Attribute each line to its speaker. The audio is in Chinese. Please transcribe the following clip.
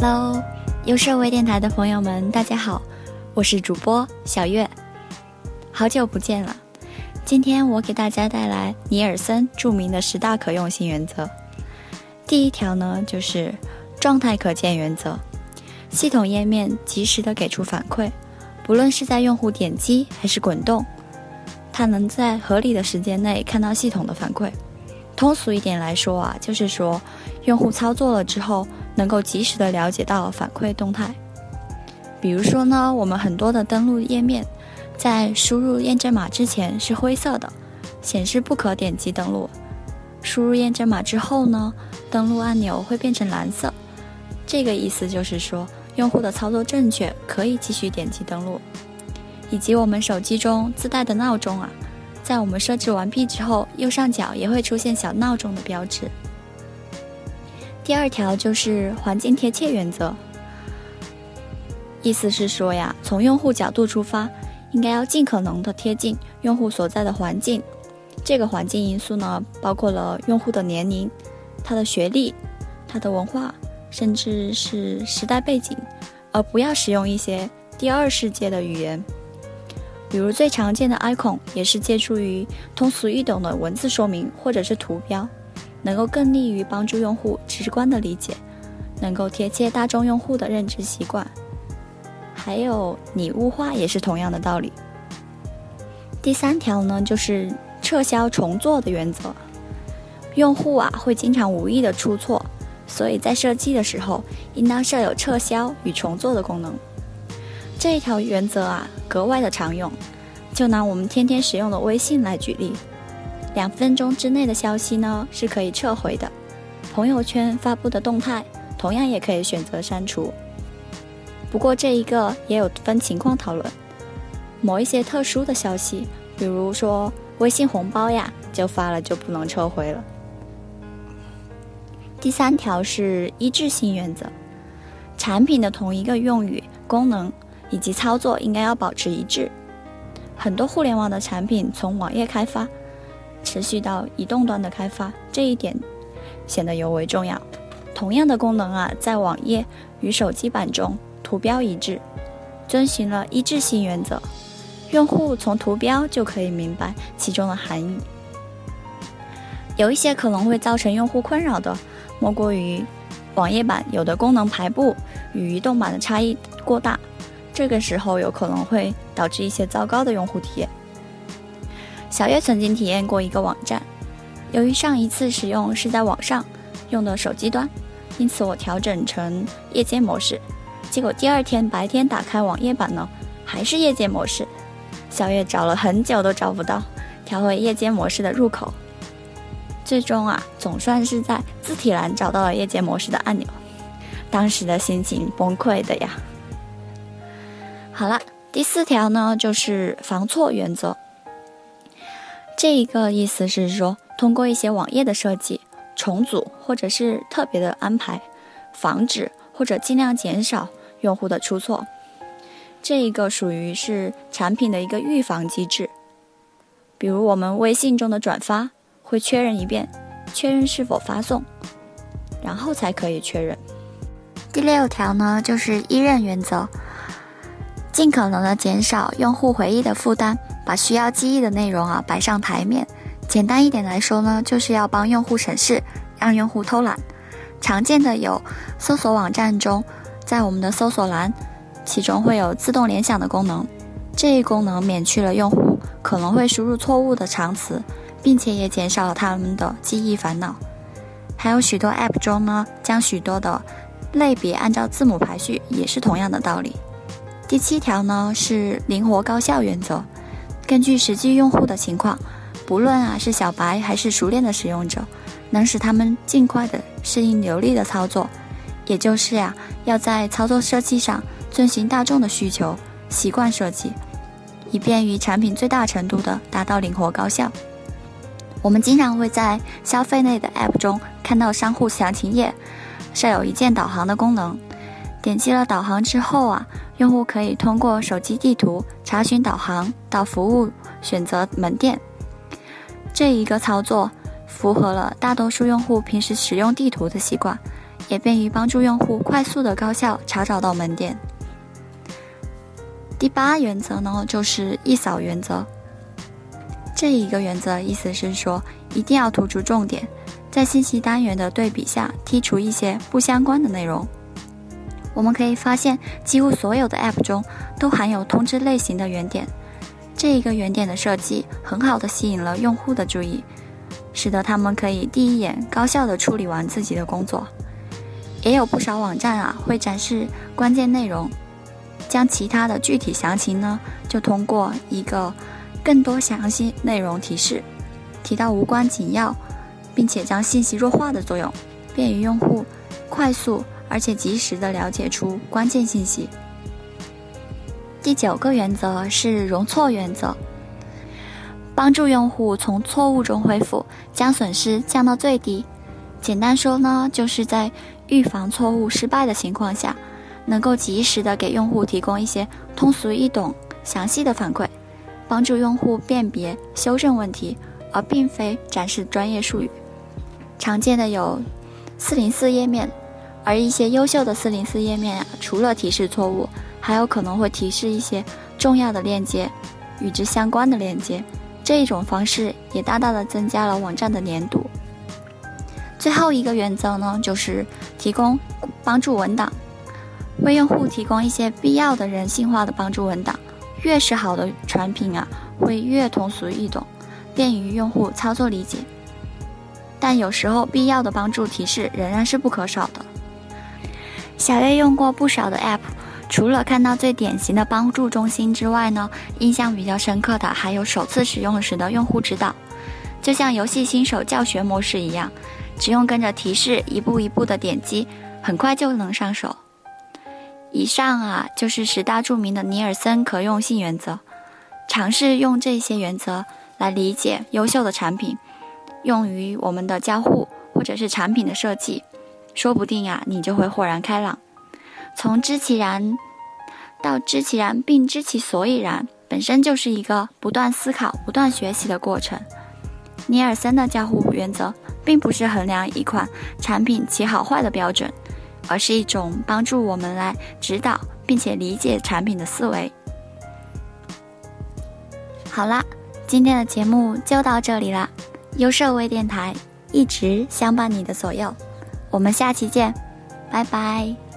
Speaker 1: Hello，优设微电台的朋友们，大家好，我是主播小月，好久不见了。今天我给大家带来尼尔森著名的十大可用性原则。第一条呢，就是状态可见原则，系统页面及时的给出反馈，不论是在用户点击还是滚动，它能在合理的时间内看到系统的反馈。通俗一点来说啊，就是说用户操作了之后。能够及时的了解到反馈动态，比如说呢，我们很多的登录页面，在输入验证码之前是灰色的，显示不可点击登录；输入验证码之后呢，登录按钮会变成蓝色。这个意思就是说，用户的操作正确，可以继续点击登录。以及我们手机中自带的闹钟啊，在我们设置完毕之后，右上角也会出现小闹钟的标志。第二条就是环境贴切原则，意思是说呀，从用户角度出发，应该要尽可能的贴近用户所在的环境。这个环境因素呢，包括了用户的年龄、他的学历、他的文化，甚至是时代背景，而不要使用一些第二世界的语言。比如最常见的 icon 也是借助于通俗易懂的文字说明或者是图标。能够更利于帮助用户直观的理解，能够贴切大众用户的认知习惯。还有拟物化也是同样的道理。第三条呢，就是撤销重做的原则。用户啊会经常无意的出错，所以在设计的时候应当设有撤销与重做的功能。这一条原则啊格外的常用。就拿我们天天使用的微信来举例。两分钟之内的消息呢是可以撤回的，朋友圈发布的动态同样也可以选择删除。不过这一个也有分情况讨论，某一些特殊的消息，比如说微信红包呀，就发了就不能撤回了。第三条是一致性原则，产品的同一个用语、功能以及操作应该要保持一致。很多互联网的产品从网页开发。持续到移动端的开发，这一点显得尤为重要。同样的功能啊，在网页与手机版中图标一致，遵循了一致性原则，用户从图标就可以明白其中的含义。有一些可能会造成用户困扰的，莫过于网页版有的功能排布与移动版的差异过大，这个时候有可能会导致一些糟糕的用户体验。小月曾经体验过一个网站，由于上一次使用是在网上用的手机端，因此我调整成夜间模式。结果第二天白天打开网页版呢，还是夜间模式。小月找了很久都找不到调回夜间模式的入口，最终啊，总算是在字体栏找到了夜间模式的按钮。当时的心情崩溃的呀。好了，第四条呢，就是防错原则。这一个意思是说，通过一些网页的设计、重组或者是特别的安排，防止或者尽量减少用户的出错。这一个属于是产品的一个预防机制。比如我们微信中的转发，会确认一遍，确认是否发送，然后才可以确认。第六条呢，就是一任原则，尽可能的减少用户回忆的负担。把需要记忆的内容啊摆上台面，简单一点来说呢，就是要帮用户省事，让用户偷懒。常见的有搜索网站中，在我们的搜索栏，其中会有自动联想的功能，这一功能免去了用户可能会输入错误的长词，并且也减少了他们的记忆烦恼。还有许多 App 中呢，将许多的类别按照字母排序，也是同样的道理。第七条呢是灵活高效原则。根据实际用户的情况，不论啊是小白还是熟练的使用者，能使他们尽快的适应流利的操作。也就是呀，要在操作设计上遵循大众的需求，习惯设计，以便于产品最大程度的达到灵活高效。我们经常会在消费类的 App 中看到商户详情页设有一键导航的功能。点击了导航之后啊，用户可以通过手机地图查询导航到服务，选择门店。这一个操作符合了大多数用户平时使用地图的习惯，也便于帮助用户快速的高效查找到门店。第八原则呢，就是一扫原则。这一个原则意思是说，一定要突出重点，在信息单元的对比下剔除一些不相关的内容。我们可以发现，几乎所有的 App 中都含有通知类型的原点。这一个原点的设计，很好的吸引了用户的注意，使得他们可以第一眼高效的处理完自己的工作。也有不少网站啊，会展示关键内容。将其他的具体详情呢，就通过一个更多详细内容提示，提到无关紧要，并且将信息弱化的作用，便于用户快速而且及时的了解出关键信息。第九个原则是容错原则，帮助用户从错误中恢复，将损失降到最低。简单说呢，就是在预防错误失败的情况下。能够及时的给用户提供一些通俗易懂、详细的反馈，帮助用户辨别、修正问题，而并非展示专业术语。常见的有404页面，而一些优秀的404页面啊，除了提示错误，还有可能会提示一些重要的链接、与之相关的链接。这一种方式也大大的增加了网站的粘度。最后一个原则呢，就是提供帮助文档。为用户提供一些必要的人性化的帮助文档，越是好的产品啊，会越通俗易懂，便于用户操作理解。但有时候必要的帮助提示仍然是不可少的。小月用过不少的 App，除了看到最典型的帮助中心之外呢，印象比较深刻的还有首次使用时的用户指导，就像游戏新手教学模式一样，只用跟着提示一步一步的点击，很快就能上手。以上啊，就是十大著名的尼尔森可用性原则。尝试用这些原则来理解优秀的产品，用于我们的交互或者是产品的设计，说不定啊，你就会豁然开朗。从知其然到知其然并知其所以然，本身就是一个不断思考、不断学习的过程。尼尔森的交互原则，并不是衡量一款产品其好坏的标准。而是一种帮助我们来指导并且理解产品的思维。好啦，今天的节目就到这里啦。优设微电台一直相伴你的左右，我们下期见，拜拜。